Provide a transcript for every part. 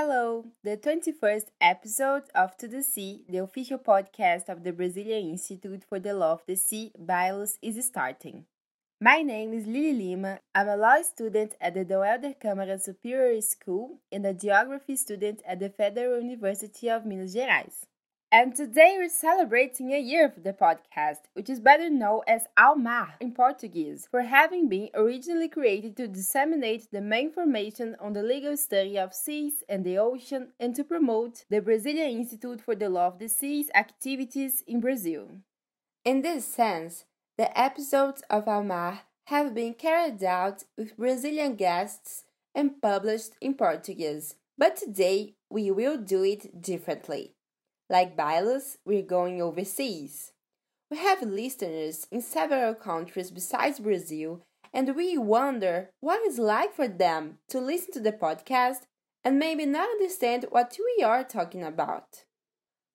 Hello! The 21st episode of To the Sea, the official podcast of the Brazilian Institute for the Law of the Sea, BILOS, is starting. My name is Lili Lima. I'm a law student at the Dom Helder Câmara Superior School and a geography student at the Federal University of Minas Gerais. And today we're celebrating a year of the podcast, which is better known as Ao Mar in Portuguese, for having been originally created to disseminate the main information on the legal study of seas and the ocean and to promote the Brazilian Institute for the Law of the Seas activities in Brazil. In this sense, the episodes of Ao Mar have been carried out with Brazilian guests and published in Portuguese, but today we will do it differently. Like BILOS, we're going overseas. We have listeners in several countries besides Brazil, and we wonder what it's like for them to listen to the podcast and maybe not understand what we are talking about.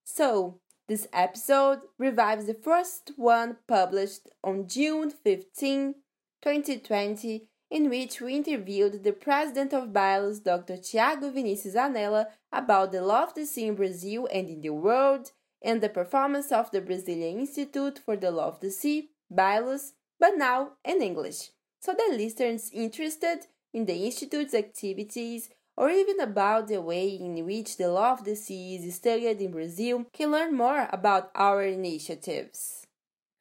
So, this episode revives the first one published on June 15, 2020, in which we interviewed the president of BILOS, Dr. Tiago Vinicius Zanella, about the law of the sea in Brazil and in the world, and the performance of the Brazilian Institute for the Law of the Sea, BILOS, but now in English, so that listeners interested in the Institute's activities or even about the way in which the law of the sea is studied in Brazil can learn more about our initiatives.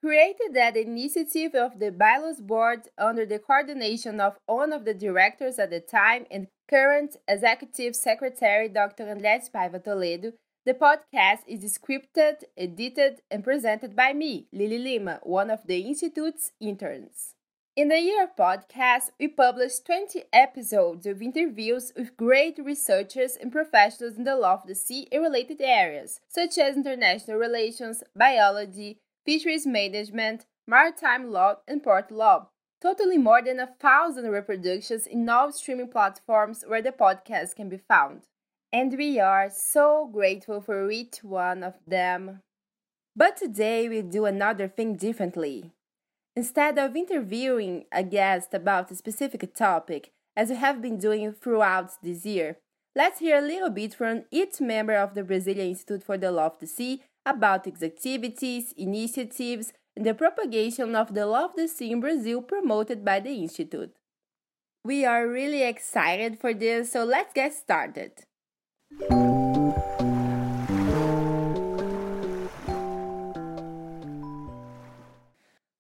Created at initiative of the BILOS Board under the coordination of one of the directors at the time and current Executive Secretary Dr. Andrés Paiva Toledo, the podcast is scripted, edited, and presented by me, Lili Lima, one of the Institute's interns. In the year of podcast, we published 20 episodes of interviews with great researchers and professionals in the law of the sea and related areas, such as international relations, biology, fisheries management, maritime law, and port law, totally more than a thousand reproductions in all streaming platforms where the podcast can be found. And we are so grateful for each one of them. But today we do another thing differently. Instead of interviewing a guest about a specific topic, as we have been doing throughout this year, let's hear a little bit from each member of the Brazilian Institute for the Law of the Sea about its activities, initiatives, and the propagation of the of the sea in Brazil promoted by the Institute. We are really excited for this, so let's get started.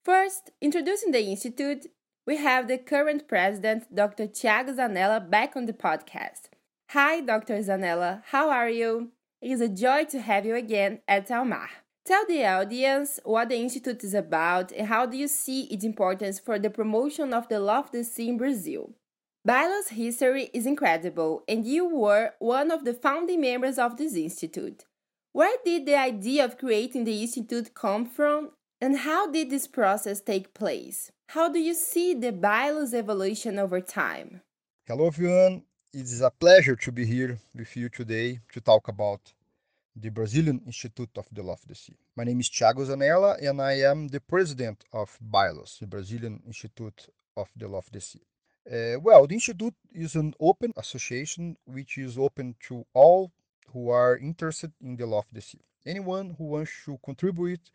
First, introducing the Institute, we have the current president, Dr. Tiago Zanella, back on the podcast. Hi, Dr. Zanella, how are you? It is a joy to have you again at Ao Mar. Tell the audience what the Institute is about and how do you see its importance for the promotion of the law of the sea in Brazil. BILOS history is incredible, and you were one of the founding members of this institute. Where did the idea of creating the institute come from, and how did this process take place? How do you see the BILOS evolution over time? Hello, everyone. It is a pleasure to be here with you today to talk about the Brazilian Institute of the Law of the Sea. My name is Thiago Zanella, and I am the president of BILOS, the Brazilian Institute of the Law of the Sea. Uh, well, the Institute is an open association which is open to all who are interested in the law of the sea. Anyone who wants to contribute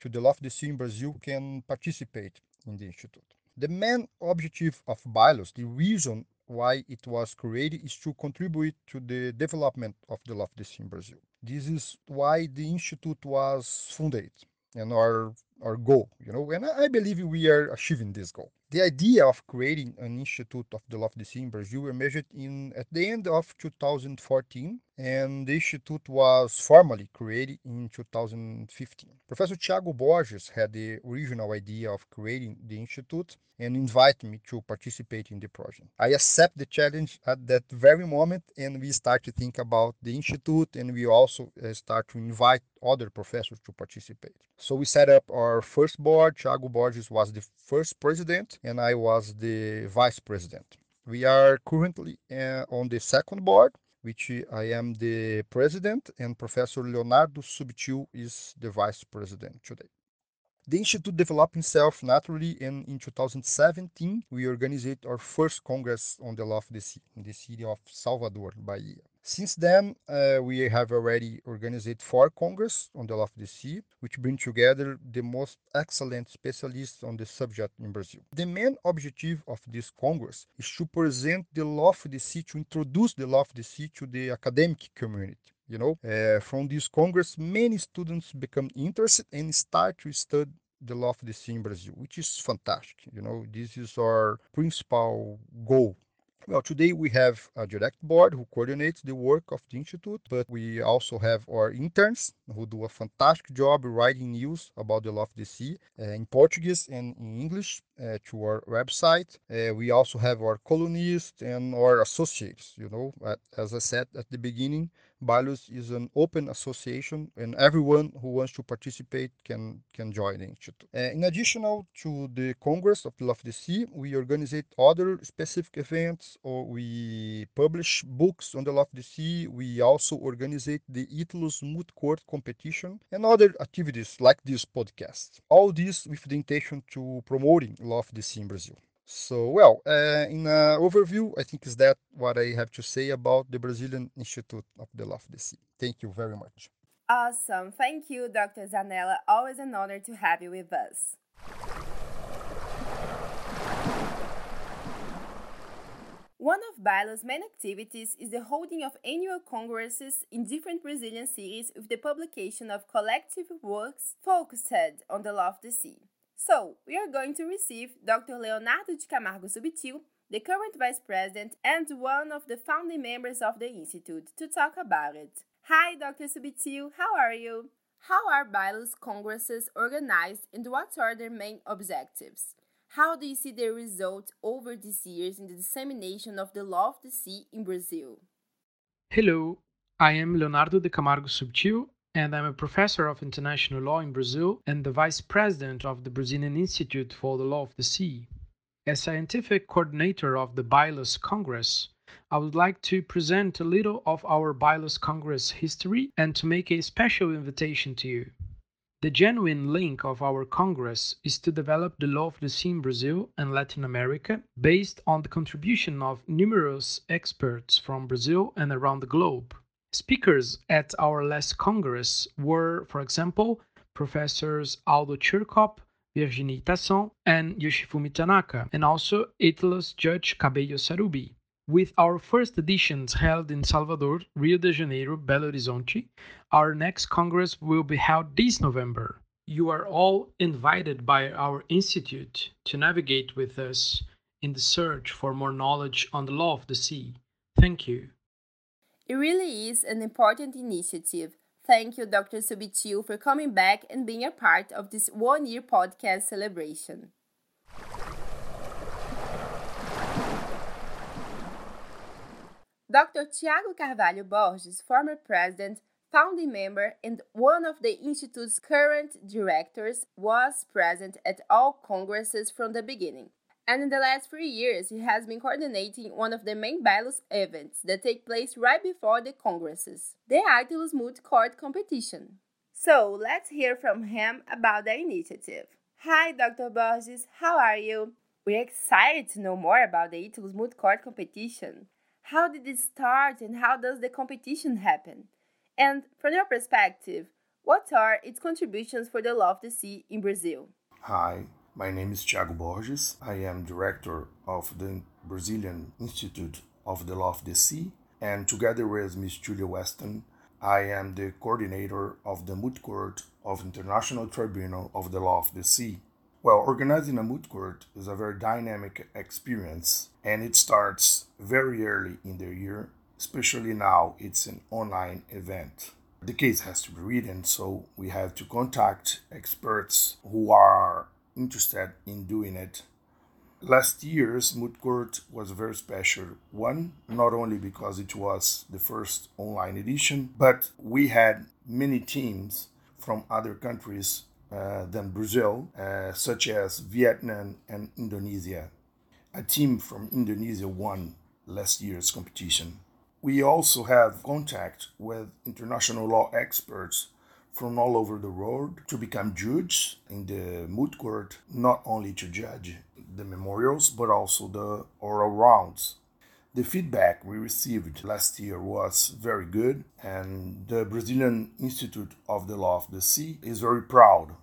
to the law of the sea in Brazil can participate in the Institute. The main objective of BILOS, the reason why it was created is to contribute to the development of the sea in Brazil. This is why the institute was founded and our our goal, you know, and I believe we are achieving this goal. The idea of creating an institute of the sea in Brazil emerged in at the end of 2014 and the institute was formally created in 2015. Professor Tiago Borges had the original idea of creating the institute and invited me to participate in the project. I accept the challenge at that very moment and we start to think about the institute and we also uh, start to invite other professors to participate. So we set up our first board. Tiago Borges was the first president and I was the vice president. We are currently uh, on the second board which I am the president, and Professor Leonardo Subtil is the vice president today. The Institute developed itself naturally, and in 2017, we organized our first Congress on the Law of the Sea in the city of Salvador, Bahia. Since then, uh, we have already organized four Congress on the law of the sea, which bring together the most excellent specialists on the subject in Brazil. The main objective of this Congress is to present the law of the sea, to introduce the law of the sea to the academic community. You know, uh, from this Congress, many students become interested and start to study the law of the sea in Brazil, which is fantastic. You know, this is our principal goal well, today we have a direct board who coordinates the work of the Institute, but we also have our interns who do a fantastic job writing news about the law of the sea uh, in Portuguese and in English uh, to our website. Uh, we also have our columnists and our associates. You know, as I said at the beginning, BILOS is an open association, and everyone who wants to participate can can join the institute. Uh, in addition to the Congress of Law of the Sea, we organize other specific events, or we publish books on the Law of the Sea. We also organize the ITLOS Moot Court competition and other activities like this podcast. All this with the intention to promoting Law of the Sea in Brazil. So, well, uh, in an overview, I think is that what I have to say about the Brazilian Institute of the Law of the Sea. Thank you very much. Awesome. Thank you, Dr. Zanella. Always an honor to have you with us. One of BILOS's main activities is the holding of annual congresses in different Brazilian cities with the publication of collective works focused on the law of the sea. So, we are going to receive Dr. Leonardo de Camargo Subtil, the current vice president and one of the founding members of the Institute, to talk about it. Hi, Dr. Subtil, how are you? How are BILOS congresses organized and what are their main objectives? How do you see the result over these years in the dissemination of the law of the sea in Brazil? Hello, I am Leonardo de Camargo Subtil, and I'm a professor of international law in Brazil and the vice president of the Brazilian Institute for the Law of the Sea. As scientific coordinator of the BILOS Congress, I would like to present a little of our BILOS Congress history and to make a special invitation to you. The genuine link of our Congress is to develop the law of the sea in Brazil and Latin America based on the contribution of numerous experts from Brazil and around the globe. Speakers at our last Congress were, for example, Professors Aldo Chircop, Virginie Tassin, and Yoshifumi Tanaka, and also ITLOS Judge Cabello Sarubbi. With our first editions held in Salvador, Rio de Janeiro, Belo Horizonte, our next Congress will be held this November. You are all invited by our Institute to navigate with us in the search for more knowledge on the law of the sea. Thank you. It really is an important initiative. Thank you, Dr. Subtil, for coming back and being a part of this one year podcast celebration. Dr. Tiago Carvalho Borges, former president, founding member, and one of the Institute's current directors, was present at all congresses from the beginning and in the last three years he has been coordinating one of the main BILOS events that take place right before the congresses, the Moot Court Competition. So let's hear from him about the initiative. Hi, Dr. Borges, how are you? We're excited to know more about the Moot Court Competition. How did it start and how does the competition happen? And from your perspective, what are its contributions for the law of the sea in Brazil? Hi, my name is Thiago Borges. I am director of the Brazilian Institute of the Law of the Sea, and together with Ms. Julia Weston, I am the coordinator of the Moot Court of International Tribunal of the Law of the Sea. Well, organizing a moot court is a very dynamic experience, and it starts very early in the year, especially now it's an online event. The case has to be written, so we have to contact experts who are interested in doing it. Last year's Moot Court was a very special one, not only because it was the first online edition, but we had many teams from other countries uh, than Brazil, uh, such as Vietnam and Indonesia. A team from Indonesia won last year's competition. We also have contact with international law experts from all over the world to become judges in the moot court, not only to judge the memorials but also the oral rounds. The feedback we received last year was very good, and the Brazilian Institute of the Law of the Sea is very proud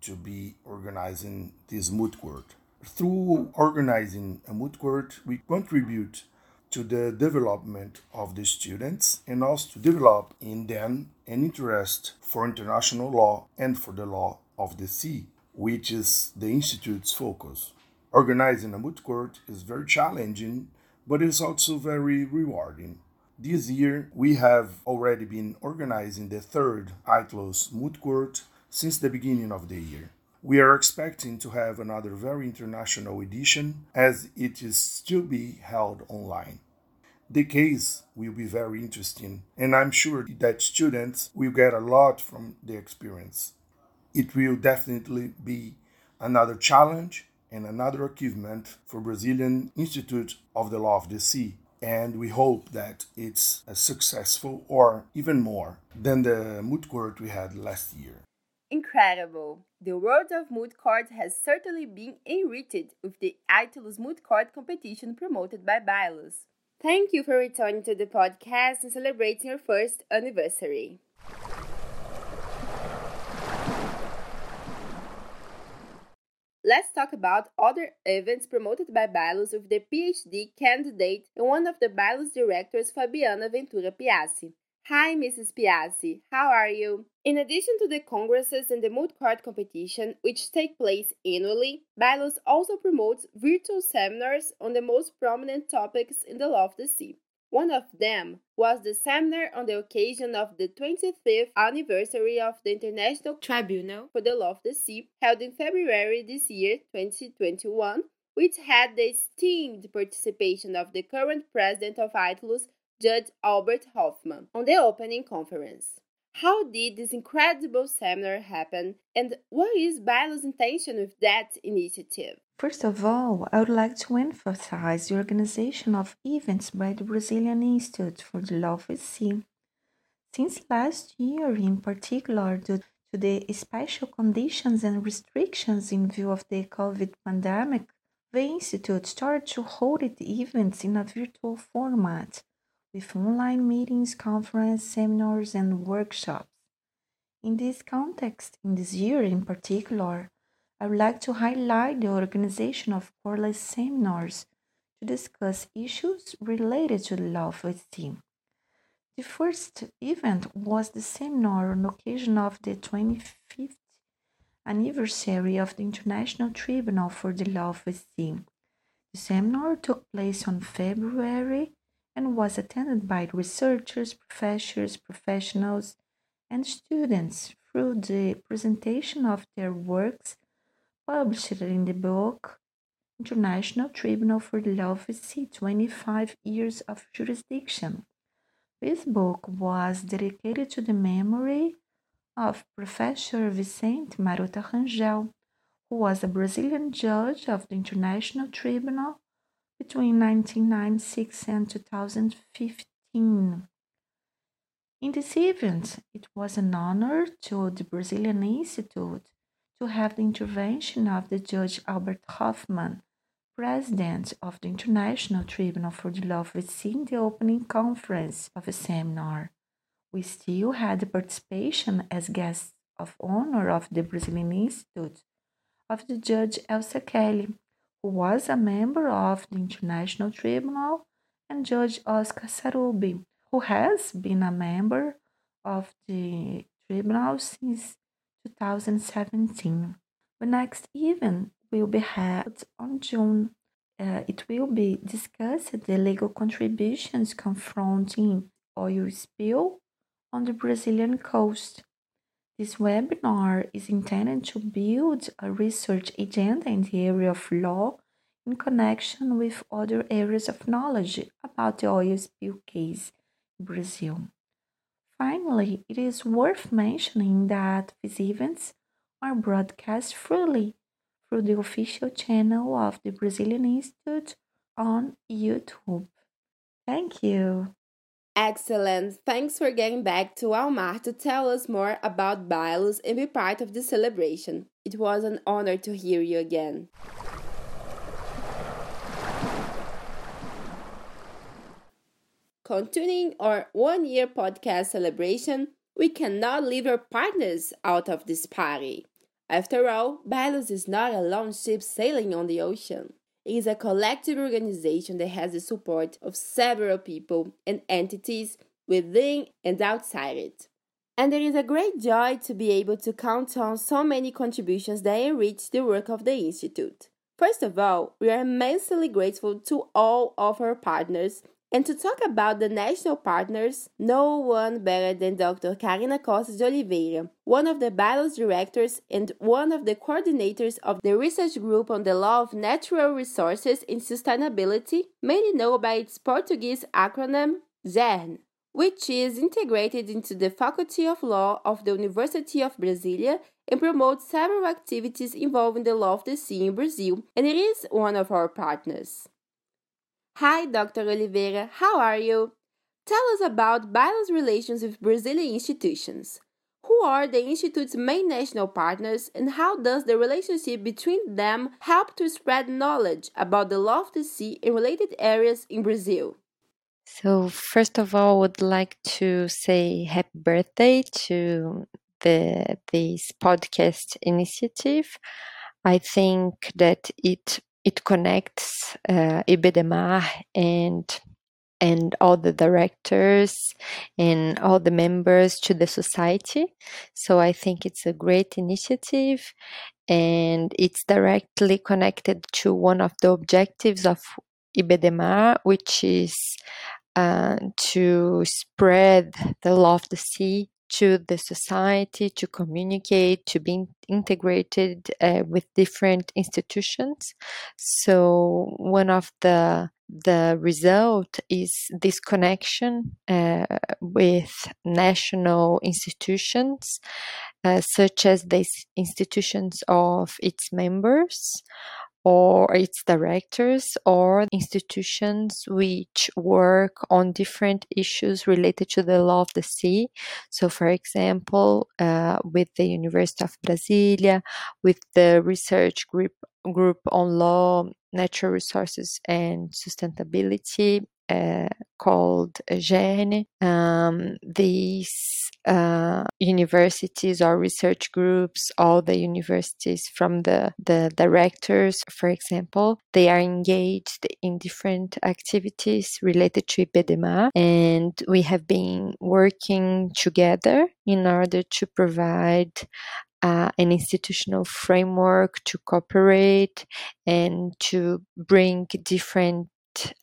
to be organizing this moot court. Through organizing a moot court, we contribute to the development of the students and also to develop in them an interest for international law and for the law of the sea, which is the Institute's focus. Organizing a moot court is very challenging, but it's also very rewarding. This year, we have already been organizing the third ITLOS moot court since the beginning of the year. We are expecting to have another very international edition as it is still be held online. The case will be very interesting, and I'm sure that students will get a lot from the experience. It will definitely be another challenge and another achievement for Brazilian Institute of the Law of the Sea, and we hope that it's as successful or even more than the moot court we had last year. Incredible! The world of moot court has certainly been enriched with the ITLOS Moot court competition promoted by BILOS. Thank you for returning to the podcast and celebrating your first anniversary. Let's talk about other events promoted by BILOS with the PhD candidate and one of the BILOS directors, Fabiana Ventura Piassi. Hi, Mrs. Piassi. How are you? In addition to the congresses and the moot court competition, which take place annually, BILOS also promotes virtual seminars on the most prominent topics in the law of the sea. One of them was the seminar on the occasion of the 25th anniversary of the International Tribunal for the Law of the Sea, held in February this year, 2021, which had the esteemed participation of the current president of ITLOS, Judge Albert Hoffmann on the opening conference. How did this incredible seminar happen, and what is BILOS' intention with that initiative? First of all, I would like to emphasize the organization of events by the Brazilian Institute for the Law of Sea. Since last year, in particular, due to the special conditions and restrictions in view of the COVID pandemic, the Institute started to hold its events in a virtual format with online meetings, conferences, seminars, and workshops. In this context, in this year in particular, I would like to highlight the organization of quarterly seminars to discuss issues related to the law of sea. The first event was the seminar on occasion of the 25th anniversary of the International Tribunal for the Law of Sea. The seminar took place on February and was attended by researchers, professors, professionals, and students through the presentation of their works published in the book International Tribunal for the Law of Sea 25 Years of Jurisdiction. This book was dedicated to the memory of Professor Vicente Marotta Rangel, who was a Brazilian judge of the International Tribunal between 1996 and 2015. In this event, it was an honor to the Brazilian Institute to have the intervention of the Judge Albert Hoffmann, President of the International Tribunal for the Law of the in the opening conference of the seminar. We still had the participation as guests of honor of the Brazilian Institute of the Judge Elsa Kelly, who was a member of the International Tribunal, and Judge Oscar Sarubbi, who has been a member of the tribunal since 2017. The next event will be held on June. Uh, it will be discussed the legal contributions confronting oil spill on the Brazilian coast. This webinar is intended to build a research agenda in the area of law in connection with other areas of knowledge about the oil spill case in Brazil. Finally, it is worth mentioning that these events are broadcast freely through the official channel of the Brazilian Institute on YouTube. Thank you. Excellent. Thanks for getting back to Ao Mar to tell us more about BILOS and be part of the celebration. It was an honor to hear you again. Continuing our one year podcast celebration, we cannot leave our partners out of this party. After all, BILOS is not a lone ship sailing on the ocean. Is a collective organization that has the support of several people and entities within and outside it. And there is a great joy to be able to count on so many contributions that enrich the work of the Institute. First of all, we are immensely grateful to all of our partners and to talk about the national partners, no one better than Dr. Carina Costa de Oliveira, one of the BILOS directors and one of the coordinators of the research group on the law of natural resources and sustainability, mainly known by its Portuguese acronym GERN, which is integrated into the Faculty of Law of the University of Brasilia and promotes several activities involving the law of the sea in Brazil, and it is one of our partners. Hi, Dr. Oliveira, how are you? Tell us about BILOS relations with Brazilian institutions. Who are the Institute's main national partners and how does the relationship between them help to spread knowledge about the law of the sea and related areas in Brazil? So, first of all, I would like to say happy birthday to the this podcast initiative. I think that it it connects uh, and and all the directors and all the members to the society. So I think it's a great initiative and it's directly connected to one of the objectives of IBDMAR, which is uh, to spread the law of the sea to the society, to communicate, to be integrated uh, with different institutions. So one of the the result is this connection uh, with national institutions, uh, such as the institutions of its members, or its directors or institutions which work on different issues related to the law of the sea. So, for example, uh, with the University of Brasilia, with the research group group on law, natural resources, and sustainability uh, called GERN. Um, these uh, universities or research groups, all the universities from the, the directors, for example, they are engaged in different activities related to IBDMAR, and we have been working together in order to provide uh, an institutional framework to cooperate and to bring different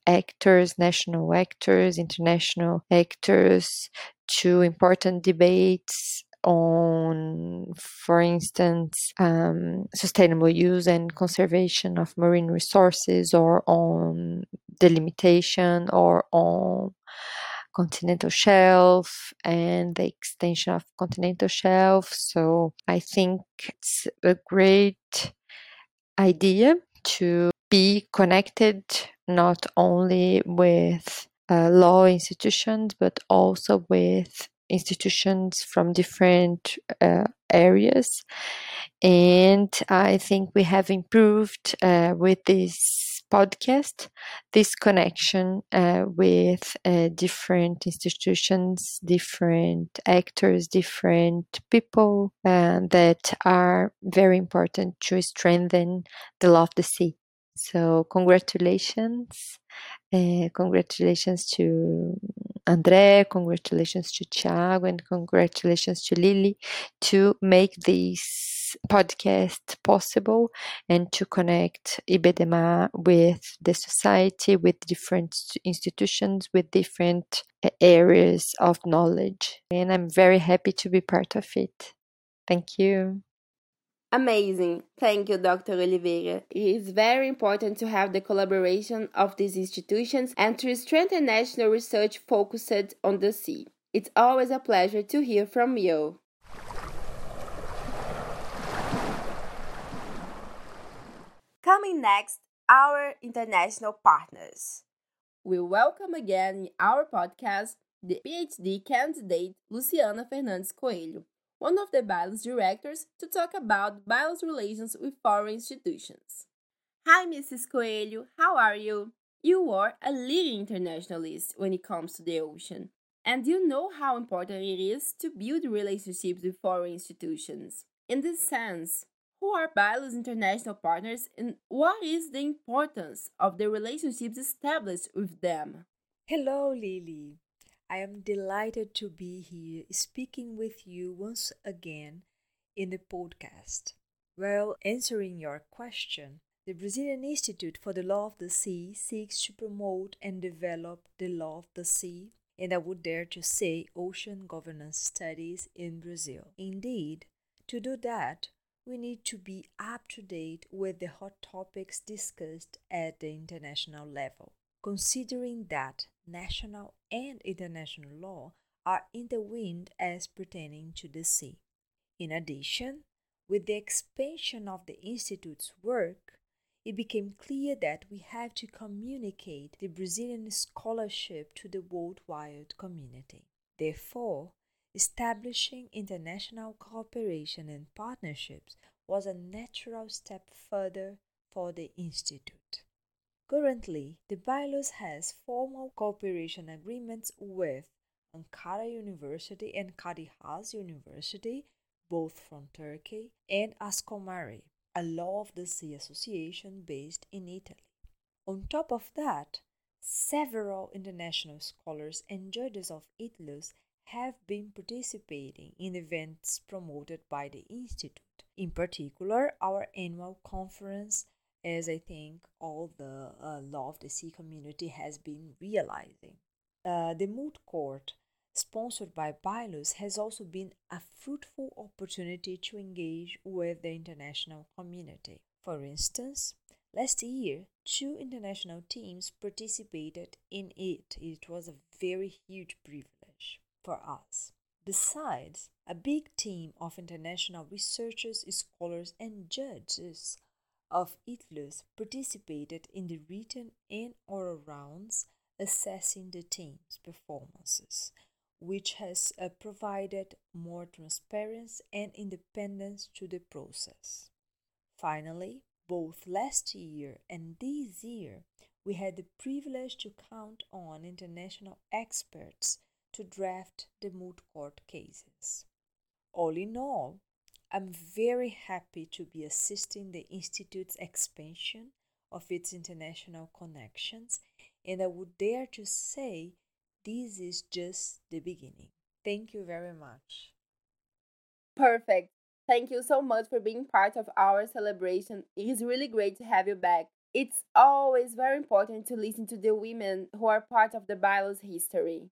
actors, national actors, international actors to important debates on, for instance, um, sustainable use and conservation of marine resources, or on delimitation, or on continental shelf and the extension of continental shelf. So I think it's a great idea to be connected not only with uh, law institutions but also with institutions from different uh, areas. And i think we have improved uh, with this podcast this connection uh, with uh, different institutions different actors different people uh, that are very important to strengthen the law of the sea so congratulations, uh, congratulations to André, congratulations to Thiago, and congratulations to Lily to make this podcast possible and to connect IBDMAR with the society, with different institutions, with different eh, areas of knowledge. And I'm very happy to be part of it. Thank you. Amazing. Thank you, Dr. Oliveira. It is very important to have the collaboration of these institutions and to strengthen national research focused on the sea. It's always a pleasure to hear from you. Coming next, our international partners. We welcome again in our podcast the PhD candidate Luciana Fernandes Coelho, one of the BILOS directors, to talk about BILOS relations with foreign institutions. Hi, Mrs. Coelho, how are you? You are a leading internationalist when it comes to the ocean, and you know how important it is to build relationships with foreign institutions. In this sense, who are BILOS international partners and what is the importance of the relationships established with them? Hello, Lily. I am delighted to be here speaking with you once again in the podcast. Well, answering your question, the Brazilian Institute for the Law of the Sea seeks to promote and develop the law of the sea, and I would dare to say ocean governance studies in Brazil. Indeed, to do that, we need to be up to date with the hot topics discussed at the international level, considering that national and international law are in the wind as pertaining to the sea. In addition, with the expansion of the Institute's work, it became clear that we have to communicate the Brazilian scholarship to the worldwide community. Therefore, establishing international cooperation and partnerships was a natural step further for the Institute. Currently, the BILOS has formal cooperation agreements with Ankara University and Kadir Has University, both from Turkey, and Ascomare, a Law of the Sea association based in Italy. On top of that, several international scholars and judges of ITLOS have been participating in events promoted by the Institute. In particular, our annual conference, as I think all the uh, Law of the Sea community has been realizing. Uh, the moot court sponsored by BILOS, has also been a fruitful opportunity to engage with the international community. For instance, last year, two international teams participated in it. It was a very huge privilege for us. Besides, a big team of international researchers, scholars, and judges of ITLOS participated in the written and oral rounds assessing the team's performances which has uh, provided more transparency and independence to the process. Finally, both last year and this year, we had the privilege to count on international experts to draft the moot court cases. All in all, I'm very happy to be assisting the Institute's expansion of its international connections, and I would dare to say this is just the beginning. Thank you very much. Perfect. Thank you so much for being part of our celebration. It is really great to have you back. It's always very important to listen to the women who are part of the BILOS history.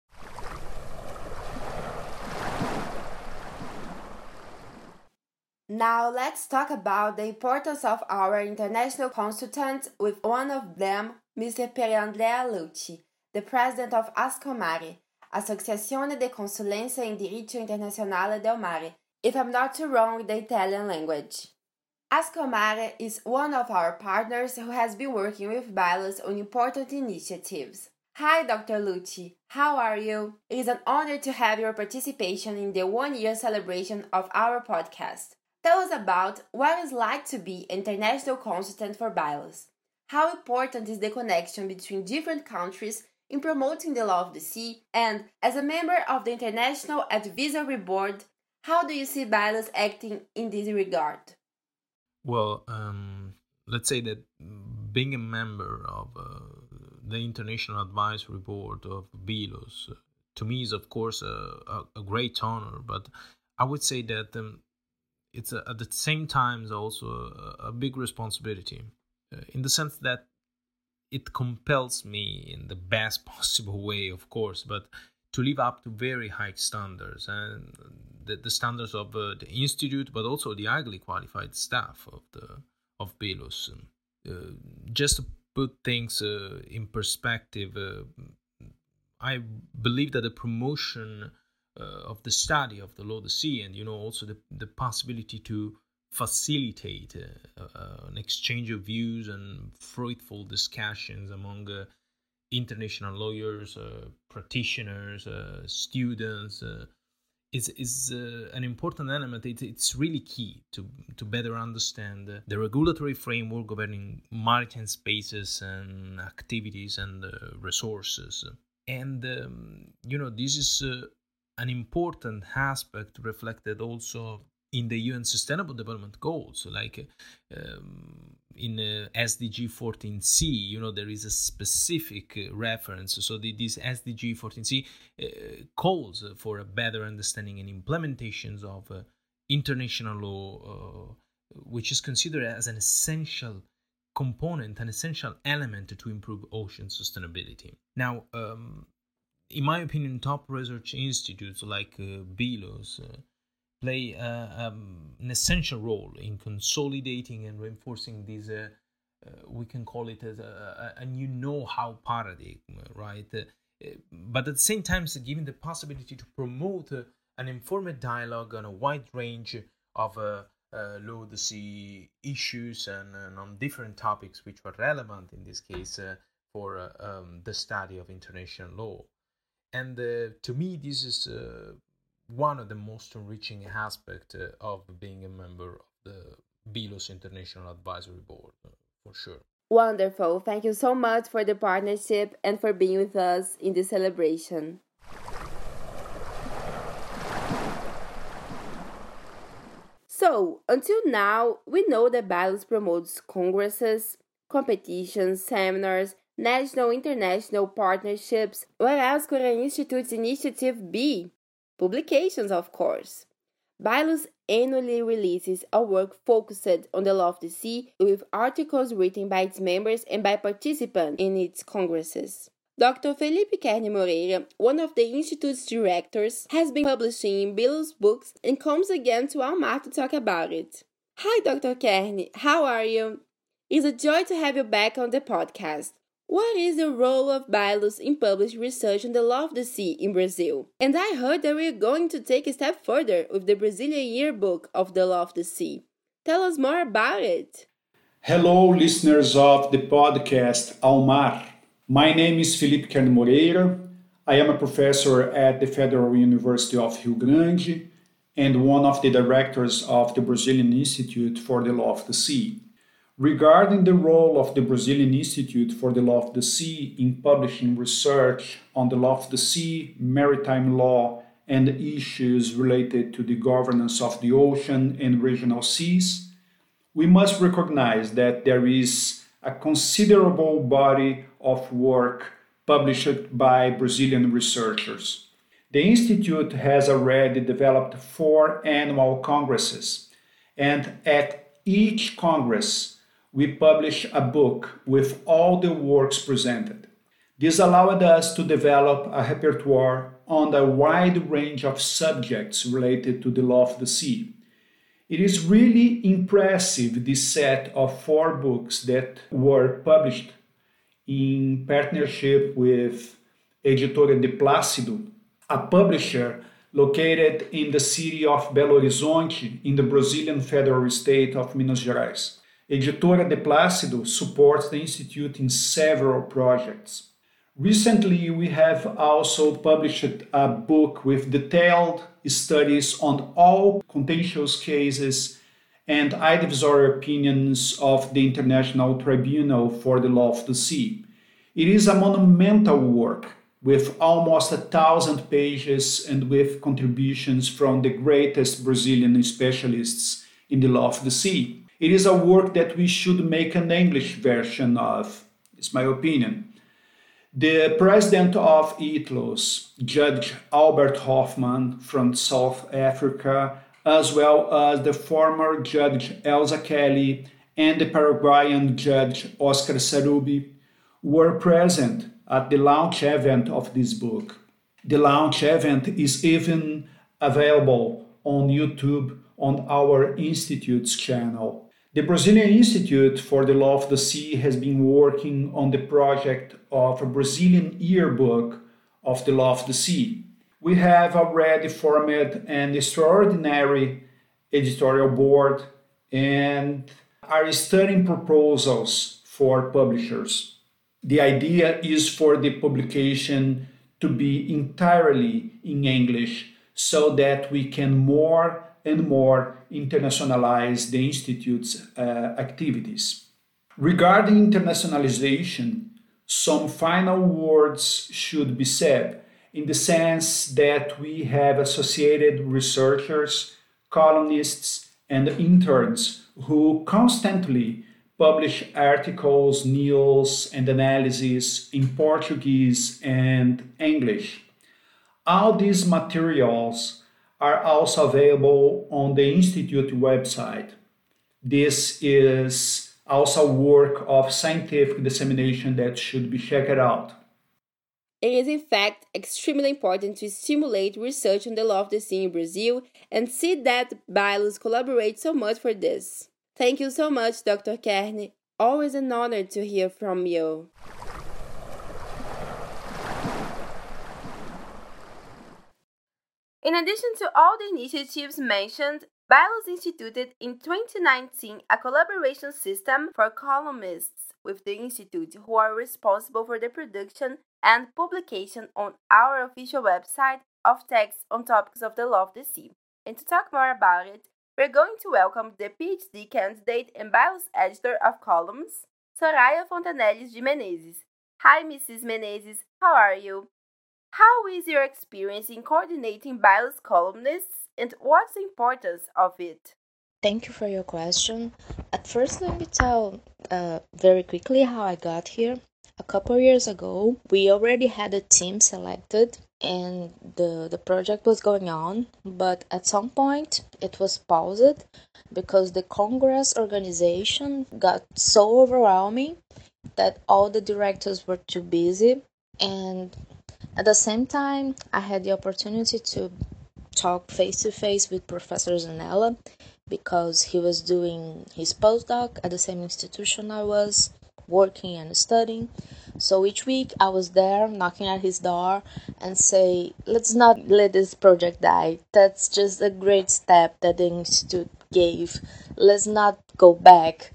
Now let's talk about the importance of our international consultants with one of them, Mr. Pierandrea Leucci the president of ASCOMARE, Associazione de Consulenza in Diritto Internazionale del Mare, if I'm not too wrong with the Italian language. ASCOMARE is one of our partners who has been working with BILOS on important initiatives. Hi, Dr. Leucci. How are you? It is an honor to have your participation in the one year celebration of our podcast. Tell us about what it's like to be international consultant for BILOS. How important is the connection between different countries in promoting the law of the sea, and as a member of the International Advisory Board, how do you see BILOS acting in this regard? Well, um, let's say that being a member of uh, the International Advisory Board of BILOS uh, to me is, of course, a, a, a great honor, but I would say that um, it's a, at the same time also a, a big responsibility uh, in the sense that it compels me in the best possible way, of course, but to live up to very high standards and the, the standards of uh, the institute, but also the highly qualified staff of the of BILOS. Uh, just to put things uh, in perspective, uh, I believe that the promotion of the study of the law of the sea, and you know also the the possibility to facilitate uh, uh, an exchange of views and fruitful discussions among uh, international lawyers, uh, practitioners, uh, students. Uh, is is uh, an important element. It, it's really key to to better understand uh, the regulatory framework governing maritime spaces and activities and uh, resources. And um, you know this is uh, an important aspect reflected also in the UN Sustainable Development Goals, like um, in uh, SDG 14C, you know, there is a specific uh, reference. So the, this SDG 14C uh, calls for a better understanding and implementations of uh, international law, uh, which is considered as an essential component, an essential element to improve ocean sustainability. Now, um, in my opinion, top research institutes like uh, BILOS play uh, um, an essential role in consolidating and reinforcing these. Uh, uh, we can call it as a, a new know-how paradigm, right? Uh, but at the same time, so giving the possibility to promote uh, an informed dialogue on a wide range of uh, low sea issues and, and, on different topics which are relevant in this case for um, the study of international law. And to me, this is one of the most enriching aspects uh, of being a member of the BILOS International Advisory Board, uh, for sure. Wonderful. Thank you so much for the partnership and for being with us in the celebration. So, until now, we know that BELOS promotes congresses, competitions, seminars, national international partnerships. What else could an institute's initiative be? Publications, of course. BILOS annually releases a work focused on the law of the sea with articles written by its members and by participants in its congresses. Dr. Felipe Kern Moreira, one of the Institute's directors, has been publishing in BILOS books and comes again to Ao Mar to talk about it. Hi, Dr. Kern, how are you? It's a joy to have you back on the podcast. What is the role of BILOS in published research on the law of the sea in Brazil? And I heard that we're going to take a step further with the Brazilian Yearbook of the Law of the Sea. Tell us more about it. Hello, listeners of the podcast Ao Mar. My name is Felipe Kern Moreira. I am a professor at the Federal University of Rio Grande and one of the directors of the Brazilian Institute for the Law of the Sea. Regarding the role of the Brazilian Institute for the Law of the Sea in publishing research on the law of the sea, maritime law, and issues related to the governance of the ocean and regional seas, we must recognize that there is a considerable body of work published by Brazilian researchers. The Institute has already developed four annual congresses, and at each congress, we publish a book with all the works presented. This allowed us to develop a repertoire on a wide range of subjects related to the law of the sea. It is really impressive this set of four books that were published in partnership with Editora D'Plácido, a publisher located in the city of Belo Horizonte in the Brazilian federal state of Minas Gerais. Editora D'Plácido supports the Institute in several projects. Recently, we have also published a book with detailed studies on all contentious cases and advisory opinions of the International Tribunal for the Law of the Sea. It is a monumental work with almost a thousand pages and with contributions from the greatest Brazilian specialists in the law of the sea. It is a work that we should make an English version of, it's my opinion. The president of ITLOS, Judge Albert Hoffmann from South Africa, as well as the former Judge Elsa Kelly and the Paraguayan Judge Oscar Sarubbi, were present at the launch event of this book. The launch event is even available on YouTube on our Institute's channel. The Brazilian Institute for the Law of the Sea has been working on the project of a Brazilian yearbook of the law of the sea. We have already formed an extraordinary editorial board and are studying proposals for publishers. The idea is for the publication to be entirely in English so that we can more and more internationalize the Institute's uh, activities. Regarding internationalization, some final words should be said in the sense that we have associated researchers, columnists, and interns who constantly publish articles, news, and analyses in Portuguese and English. All these materials are also available on the Institute website. This is also work of scientific dissemination that should be checked out. It is, in fact, extremely important to stimulate research on the law of the sea in Brazil and see that BILOS collaborates so much for this. Thank you so much, Dr. Kearney. Always an honor to hear from you. In addition to all the initiatives mentioned, BILOS instituted in 2019 a collaboration system for columnists with the Institute who are responsible for the production and publication on our official website of texts on topics of the law of the sea. And to talk more about it, we're going to welcome the PhD candidate and BILOS editor of columns, Soraya Fontanelles de Menezes. Hi, Mrs. Menezes, how are you? How is your experience in coordinating BILOS columnists and what's the importance of it? Thank you for your question. At first, let me tell uh, very quickly how I got here. A couple years ago, we already had a team selected and the, the project was going on, but at some point it was paused because the Congress organization got so overwhelming that all the directors were too busy. And at the same time, I had the opportunity to talk face to face with Professor Zanella because he was doing his postdoc at the same institution I was working and studying. So each week I was there knocking at his door and say, let's not let this project die. That's just a great step that the institute gave. Let's not go back.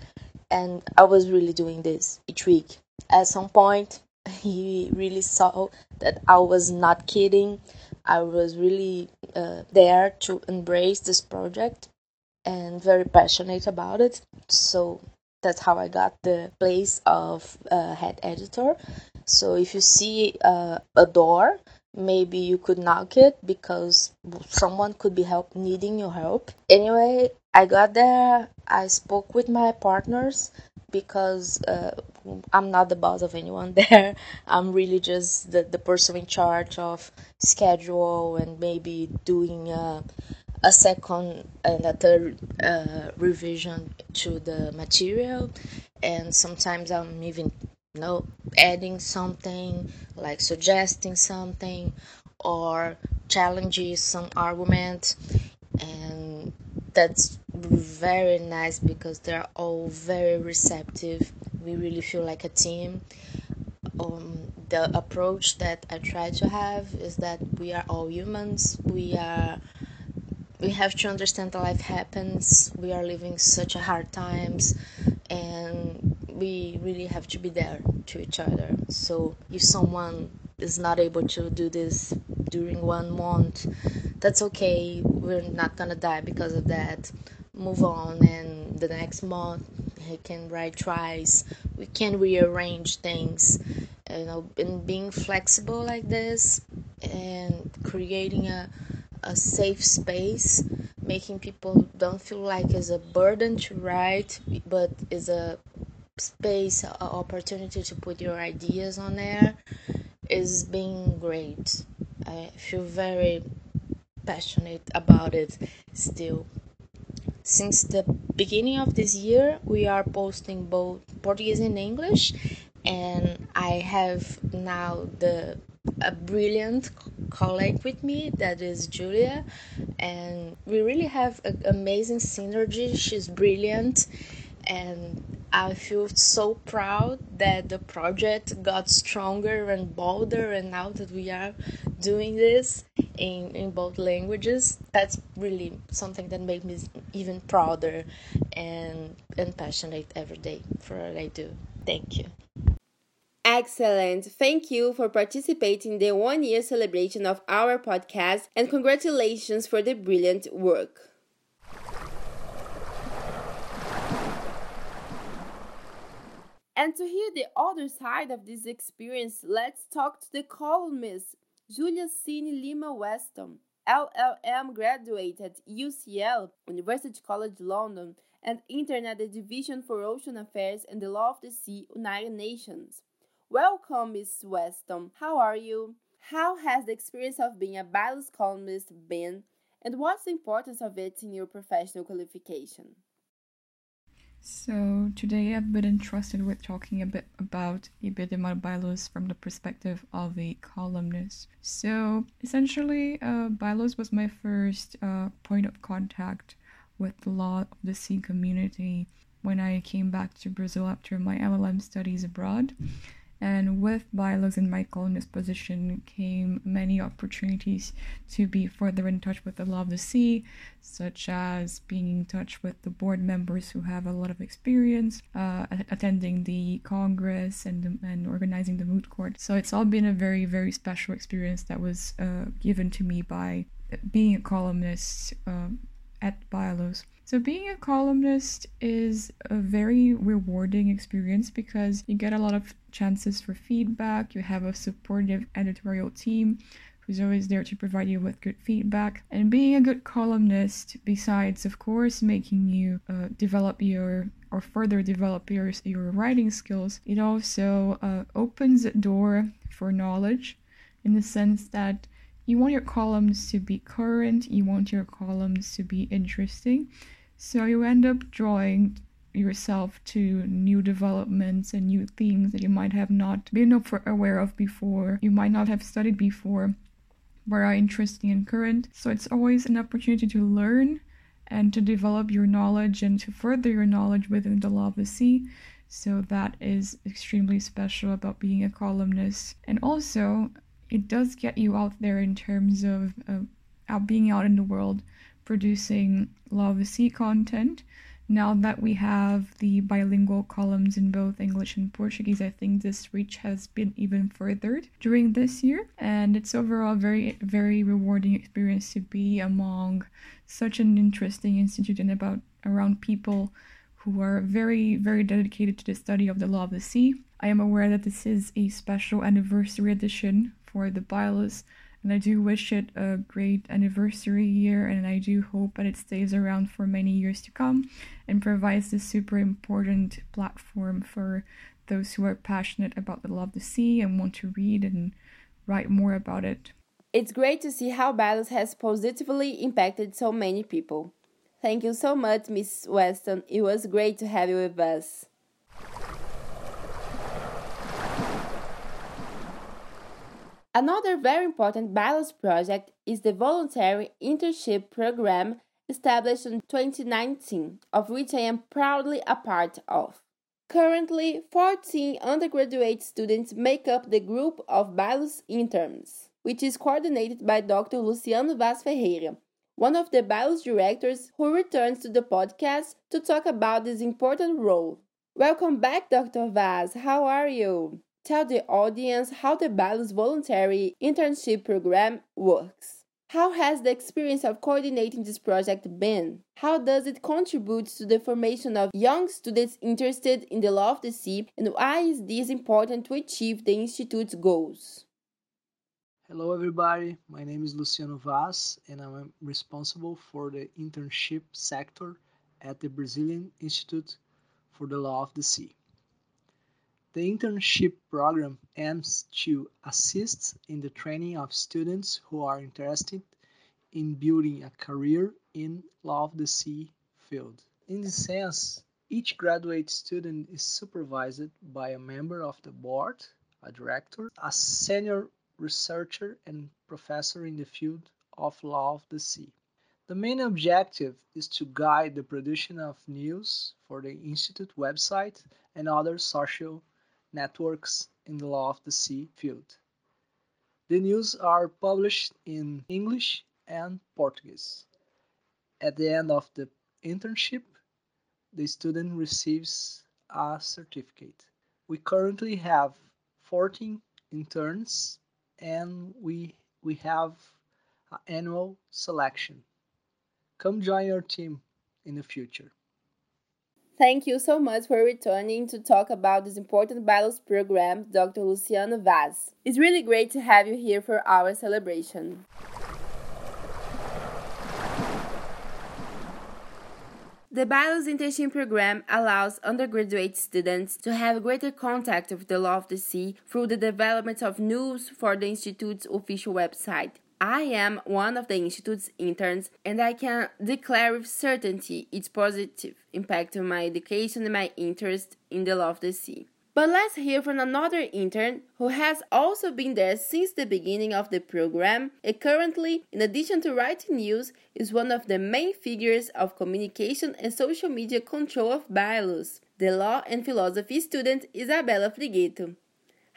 And I was really doing this each week. At some point, he really saw that I was not kidding. I was really uh, there to embrace this project and very passionate about it. So that's how I got the place of uh, head editor. So if you see uh, a door, maybe you could knock it because someone could be help needing your help. Anyway, I got there. I spoke with my partners because uh, I'm not the boss of anyone there. I'm really just the, the person in charge of schedule and maybe doing uh, a second and a third uh, revision to the material and sometimes i'm even you know adding something like suggesting something or challenges some argument and that's very nice because they're all very receptive. We really feel like a team. Um, the approach that i try to have is that we are all humans. We are we have to understand that life happens. We are living such a hard times and we really have to be there to each other. So if someone is not able to do this during one month that's okay. We're not gonna die because of that. Move on and the next month he can write twice. We can rearrange things you know and being flexible like this and creating a a safe space, making people don't feel like it's a burden to write, but is a space, an opportunity to put your ideas on there, is being great. I feel very passionate about it still. Since the beginning of this year, we are posting both Portuguese and English, and I have now the a brilliant colleague with me that is Julia and we really have an amazing synergy she's brilliant and I feel so proud that the project got stronger and bolder and now that we are doing this in, in both languages that's really something that makes me even prouder and, and passionate every day for what I do. Thank you. Excellent. Thank you for participating in the one year celebration of our podcast and congratulations for the brilliant work. And to hear the other side of this experience, let's talk to the columnist Julia Cine Lima Weston, LLM graduate at UCL, University College London, and intern at the Division for Ocean Affairs and the Law of the Sea, United Nations. Welcome, Ms. Weston. How are you? How has the experience of being a BILOS columnist been, and what's the importance of it in your professional qualification? So today I've been entrusted with talking a bit about IBDMAR BILOS from the perspective of a columnist. So essentially, uh, BILOS was my first uh, point of contact with the law of the sea community when I came back to Brazil after my LLM studies abroad. And with BILOS in my columnist position came many opportunities to be further in touch with the law of the sea, such as being in touch with the board members who have a lot of experience, uh, attending the Congress and, and organizing the moot court. So it's all been a very, very special experience that was uh, given to me by being a columnist uh, at BILOS. So, being a columnist is a very rewarding experience because you get a lot of chances for feedback, you have a supportive editorial team who's always there to provide you with good feedback. And being a good columnist, besides, of course, making you uh, develop your or further develop your, your writing skills, it also uh, opens a door for knowledge in the sense that you want your columns to be current, you want your columns to be interesting. So you end up drawing yourself to new developments and new themes that you might have not been aware of before, you might not have studied before, but are interesting and current. So it's always an opportunity to learn and to develop your knowledge and to further your knowledge within the law of the sea. So that is extremely special about being a columnist. And also, it does get you out there in terms of uh, out being out in the world producing law of the sea content now that we have the bilingual columns in both english and portuguese i think this reach has been even furthered during this year and it's overall very very rewarding experience to be among such an interesting institute and about around people who are very very dedicated to the study of the law of the sea i am aware that this is a special anniversary edition for the BILOS. And I do wish it a great anniversary year, and I do hope that it stays around for many years to come and provides this super important platform for those who are passionate about the love of the sea and want to read and write more about it. It's great to see how BILOS has positively impacted so many people. Thank you so much, Miss Weston. It was great to have you with us. Another very important BILOS project is the voluntary internship program established in 2019, of which I am proudly a part of. Currently, 14 undergraduate students make up the group of BILOS interns, which is coordinated by Dr. Luciano Vaz Ferreira, one of the BILOS directors who returns to the podcast to talk about this important role. Welcome back, Dr. Vaz. How are you? Tell the audience how the BILOS Voluntary Internship Program works. How has the experience of coordinating this project been? How does it contribute to the formation of young students interested in the law of the sea, and why is this important to achieve the Institute's goals? Hello, everybody. My name is Luciano Vaz, and I'm responsible for the internship sector at the Brazilian Institute for the Law of the Sea. The internship program aims to assist in the training of students who are interested in building a career in law of the sea field. In this sense, each graduate student is supervised by a member of the board, a director, a senior researcher and professor in the field of law of the sea. The main objective is to guide the production of news for the Institute website and other social networks in the law of the sea field. The news are published in English and Portuguese. At the end of the internship, the student receives a certificate. We currently have 14 interns and we we have an annual selection. Come join our team in the future. Thank you so much for returning to talk about this important BILOS program, Dr. Luciano Vaz. It's really great to have you here for our celebration. The BILOS internship program allows undergraduate students to have greater contact with the law of the sea through the development of news for the Institute's official website. I am one of the Institute's interns and I can declare with certainty its positive impact on my education and my interest in the law of the sea. But let's hear from another intern who has also been there since the beginning of the program and currently, in addition to writing news, is one of the main figures of communication and social media control of BILOS, the law and philosophy student Isabella Frigueto.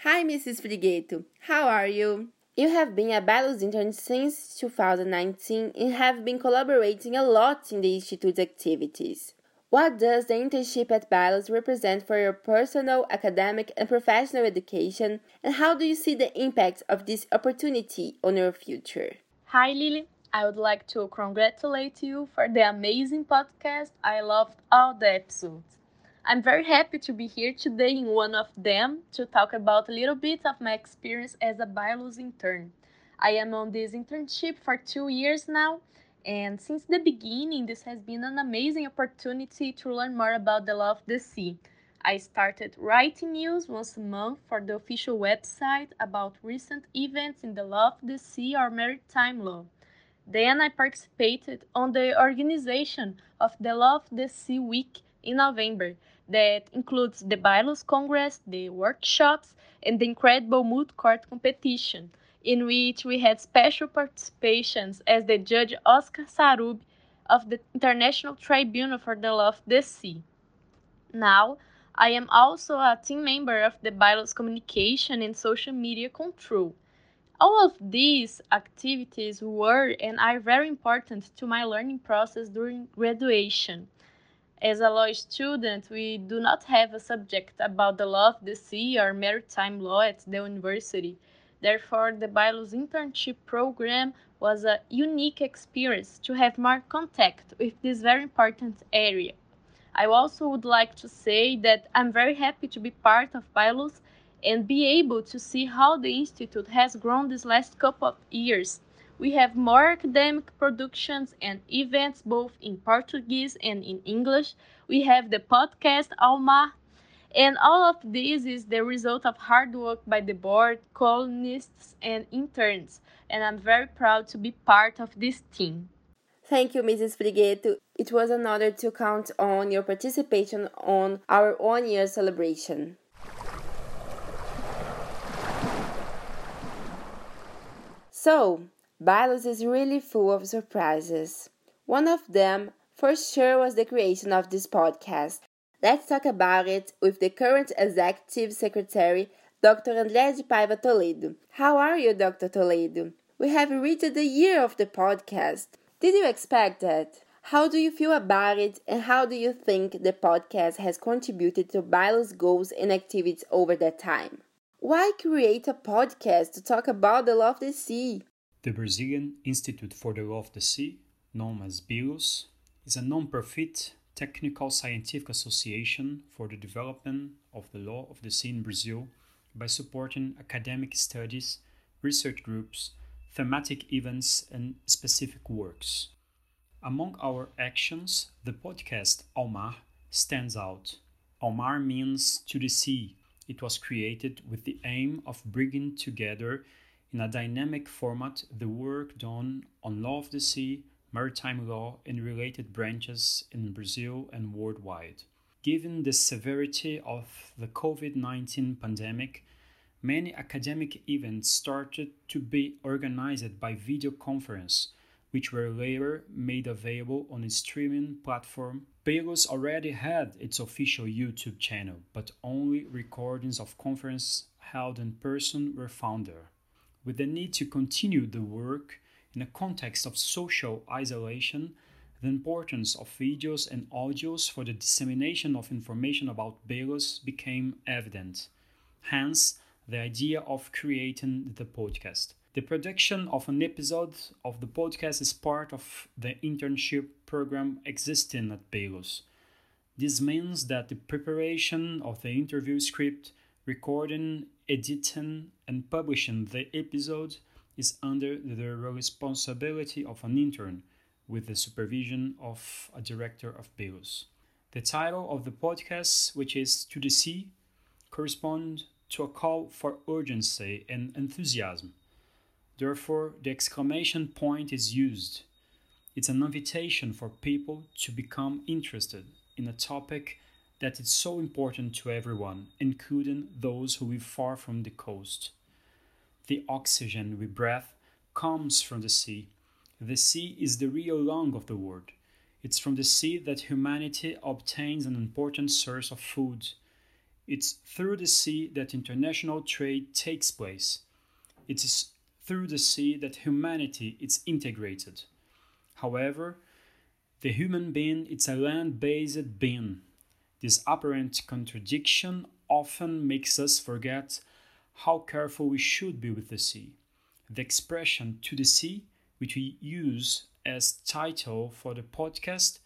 Hi, Mrs. Frigueto. How are you? You have been a BILOS intern since 2019 and have been collaborating a lot in the Institute's activities. What does the internship at BILOS represent for your personal, academic, and professional education, and how do you see the impact of this opportunity on your future? Hi, Lily. I would like to congratulate you for the amazing podcast. I loved all the episodes. I'm very happy to be here today in one of them to talk about a little bit of my experience as a BILOS intern. I am on this internship for two years now and since the beginning, this has been an amazing opportunity to learn more about the law of the sea. I started writing news once a month for the official website about recent events in the law of the sea or maritime law. Then I participated on the organization of the Law of the Sea Week in November that includes the BILOS Congress, the workshops, and the incredible moot court competition in which we had special participations as the judge Oscar Sarubbi of the International Tribunal for the Law of the Sea. Now, I am also a team member of the BILOS Communication and Social Media Control. All of these activities were and are very important to my learning process during graduation. As a law student, we do not have a subject about the law of the sea or maritime law at the university Therefore, the BILOS internship program was a unique experience to have more contact with this very important area. I also would like to say that I'm very happy to be part of BILOS and be able to see how the Institute has grown these last couple of years. We have more academic productions and events both in Portuguese and in English. We have the podcast Ao Mar. and all of this is the result of hard work by the board, columnists, and interns. And I'm very proud to be part of this team. Thank you, Mrs. Frigueto. It was an honor to count on your participation on our one year celebration. So, BILOS is really full of surprises. One of them, for sure, was the creation of this podcast Let's talk about it with the current Executive Secretary, Dr. André de Paiva Toledo. How are you, Dr. Toledo? We have reached the year of the podcast. Did you expect that? How do you feel about it, and how do you think the podcast has contributed to BILOS goals and activities over that time? Why create a podcast to talk about the law of the sea? The Brazilian Institute for the Law of the Sea, known as BILOS, is a non-profit Technical Scientific Association for the Development of the Law of the Sea in Brazil by supporting academic studies, research groups, thematic events, and specific works. Among our actions, the podcast Ao Mar stands out. Ao Mar means to the sea. It was created with the aim of bringing together in a dynamic format the work done on law of the sea, maritime law, and related branches in Brazil and worldwide. Given the severity of the COVID 19 pandemic, many academic events started to be organized by video conference, which were later made available on a streaming platform. BILOS already had its official YouTube channel, but only recordings of conferences held in person were found there. With the need to continue the work, in a context of social isolation, the importance of videos and audios for the dissemination of information about BILOS became evident. Hence, the idea of creating the podcast. The production of an episode of the podcast is part of the internship program existing at BILOS. This means that the preparation of the interview script, recording, editing, and publishing the episode is under the responsibility of an intern with the supervision of a director of BILOS. The title of the podcast, which is To the Sea, corresponds to a call for urgency and enthusiasm. Therefore, the exclamation point is used. It's an invitation for people to become interested in a topic that is so important to everyone, including those who live far from the coast. The oxygen we breathe comes from the sea. The sea is the real lung of the world. It's from the sea that humanity obtains an important source of food. It's through the sea that international trade takes place. It is through the sea that humanity is integrated. However, the human being is a land based being. This apparent contradiction often makes us forget how careful we should be with the sea. The expression to the sea, which we use as title for the podcast,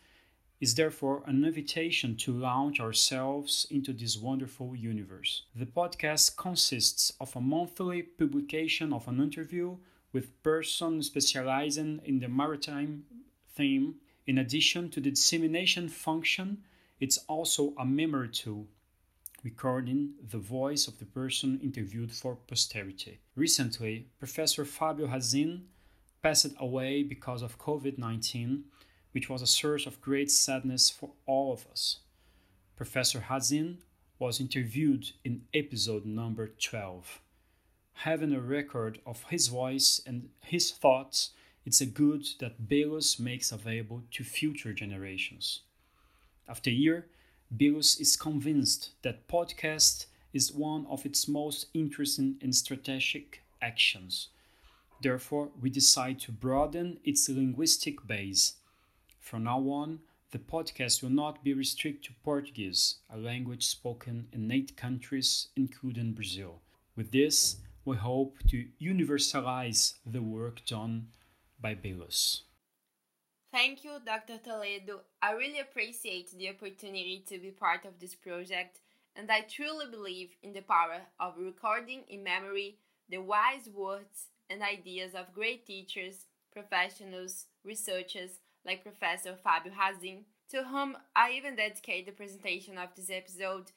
is therefore an invitation to launch ourselves into this wonderful universe. The podcast consists of a monthly publication of an interview with person specializing in the maritime theme. In addition to the dissemination function, it's also a memory tool, recording the voice of the person interviewed for posterity. Recently, Professor Fabio Hazin passed away because of COVID 19 which was a source of great sadness for all of us. Professor Hazin was interviewed in episode number 12. Having a record of his voice and his thoughts, it's a good that BILOS makes available to future generations. After a year, BILOS is convinced that podcast is one of its most interesting and strategic actions. Therefore, we decide to broaden its linguistic base from now on, the podcast will not be restricted to Portuguese, a language spoken in eight countries, including Brazil. With this, we hope to universalize the work done by BILOS. Thank you, Dr. Toledo. I really appreciate the opportunity to be part of this project, and I truly believe in the power of recording in memory the wise words and ideas of great teachers, professionals, researchers, like Professor Fabio Hazin, to whom I even dedicate the presentation of this episode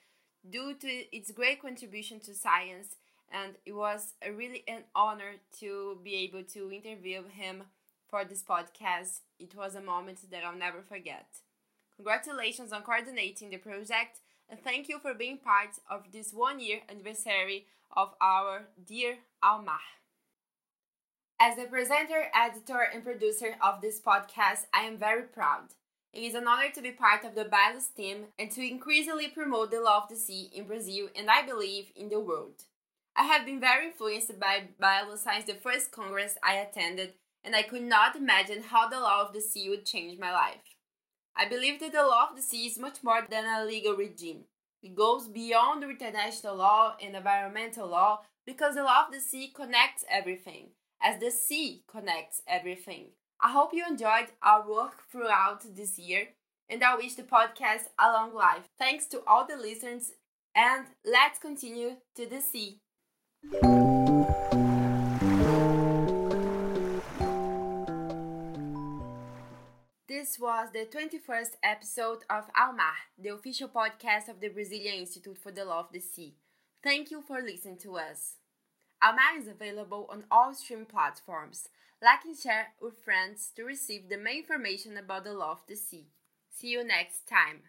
due to its great contribution to science, and it was really an honor to be able to interview him for this podcast. It was a moment that I'll never forget. Congratulations on coordinating the project, and thank you for being part of this one year anniversary of our dear Ao Mar. As the presenter, editor, and producer of this podcast, I am very proud. It is an honor to be part of the Bilos team and to increasingly promote the law of the sea in Brazil and I believe in the world. I have been very influenced by Bilos since the first Congress I attended, and I could not imagine how the law of the sea would change my life. I believe that the law of the sea is much more than a legal regime. It goes beyond international law and environmental law because the law of the sea connects everything as the sea connects everything. I hope you enjoyed our work throughout this year, and I wish the podcast a long life. Thanks to all the listeners, and let's continue to the sea. This was the 21st episode of Ao Mar, the official podcast of the Brazilian Institute for the Law of the Sea. Thank you for listening to us. Ao Mar is available on all stream platforms. Like and share with friends to receive the main information about the law of the sea. See you next time.